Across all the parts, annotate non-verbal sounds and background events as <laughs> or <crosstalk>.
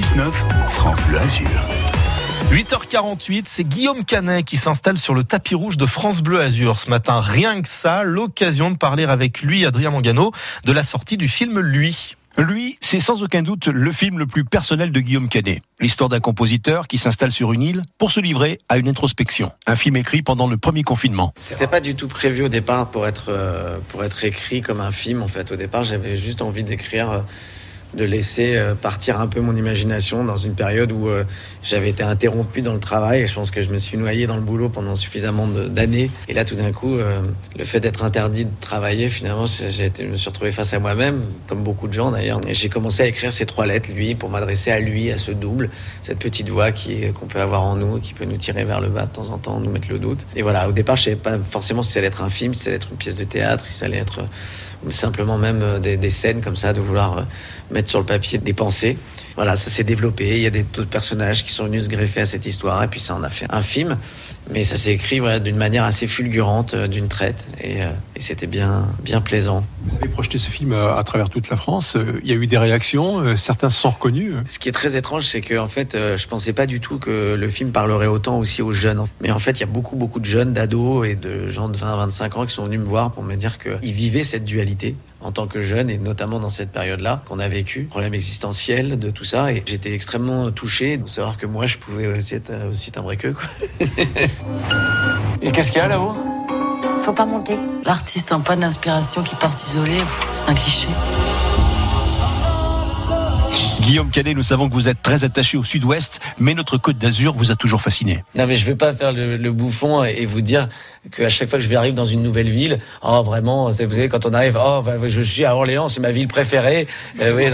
6-9, France Bleu Azur. 8h48, c'est Guillaume Canet qui s'installe sur le tapis rouge de France Bleu Azur ce matin. Rien que ça, l'occasion de parler avec lui, Adrien Mangano, de la sortie du film Lui. Lui, c'est sans aucun doute le film le plus personnel de Guillaume Canet. L'histoire d'un compositeur qui s'installe sur une île pour se livrer à une introspection. Un film écrit pendant le premier confinement. C'était pas du tout prévu au départ pour être, euh, pour être écrit comme un film en fait. Au départ, j'avais juste envie d'écrire. De laisser euh, partir un peu mon imagination dans une période où euh, j'avais été interrompu dans le travail je pense que je me suis noyé dans le boulot pendant suffisamment d'années. Et là, tout d'un coup, euh, le fait d'être interdit de travailler, finalement, je me suis retrouvé face à moi-même, comme beaucoup de gens d'ailleurs. Et j'ai commencé à écrire ces trois lettres, lui, pour m'adresser à lui, à ce double, cette petite voix qu'on peut avoir en nous, qui peut nous tirer vers le bas de temps en temps, nous mettre le doute. Et voilà, au départ, je savais pas forcément si ça allait être un film, si ça allait être une pièce de théâtre, si ça allait être simplement même des, des scènes comme ça, de vouloir mettre sur le papier des pensées. Voilà, ça s'est développé. Il y a d'autres personnages qui sont venus se greffer à cette histoire, et puis ça en a fait un film. Mais ça s'est écrit voilà, d'une manière assez fulgurante, euh, d'une traite, et, euh, et c'était bien, bien plaisant. Vous avez projeté ce film euh, à travers toute la France. Il y a eu des réactions. Certains se sont reconnus. Ce qui est très étrange, c'est que en fait, je pensais pas du tout que le film parlerait autant aussi aux jeunes. Mais en fait, il y a beaucoup, beaucoup de jeunes, d'ados et de gens de 20 à 25 ans qui sont venus me voir pour me dire qu'ils vivaient cette dualité en tant que jeune et notamment dans cette période-là qu'on a vécu, problème existentiel de tout ça et j'étais extrêmement touché de savoir que moi je pouvais aussi être aussi un vrai queue quoi. <laughs> et qu'est-ce qu'il y a là-haut? Faut pas monter. L'artiste en panne d'inspiration qui part s'isoler, c'est un cliché. Guillaume Canet, nous savons que vous êtes très attaché au sud-ouest, mais notre côte d'Azur vous a toujours fasciné. Non, mais je vais pas faire le, bouffon et vous dire qu'à chaque fois que je vais arriver dans une nouvelle ville, oh vraiment, vous savez, quand on arrive, oh, je suis à Orléans, c'est ma ville préférée. Euh, oui,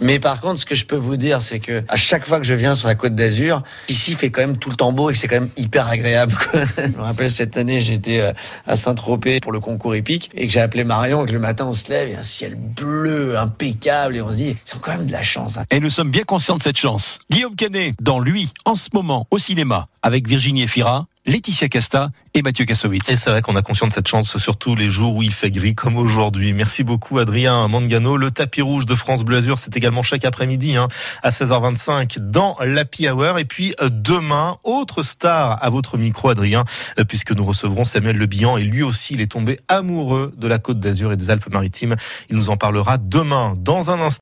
mais par contre, ce que je peux vous dire, c'est que à chaque fois que je viens sur la côte d'Azur, ici il fait quand même tout le temps beau et c'est quand même hyper agréable. <laughs> je me rappelle cette année, j'étais euh, à Saint-Tropez pour le concours épique et que j'ai appelé Marion et que le matin on se lève, il y a un ciel bleu, impeccable et on se dit, ils ont quand même de la chance. Hein. Et nous sommes bien conscients de cette chance. Guillaume Canet, dans Lui, en ce moment, au cinéma, avec Virginie Efira, Laetitia Casta et Mathieu Kassovitz. Et c'est vrai qu'on a conscience de cette chance, surtout les jours où il fait gris comme aujourd'hui. Merci beaucoup Adrien Mangano. Le tapis rouge de France Bleu Azur, c'est également chaque après-midi hein, à 16h25 dans l'Happy Hour. Et puis euh, demain, autre star à votre micro Adrien, euh, puisque nous recevrons Samuel Le Bihan et lui aussi il est tombé amoureux de la Côte d'Azur et des Alpes-Maritimes. Il nous en parlera demain dans un instant.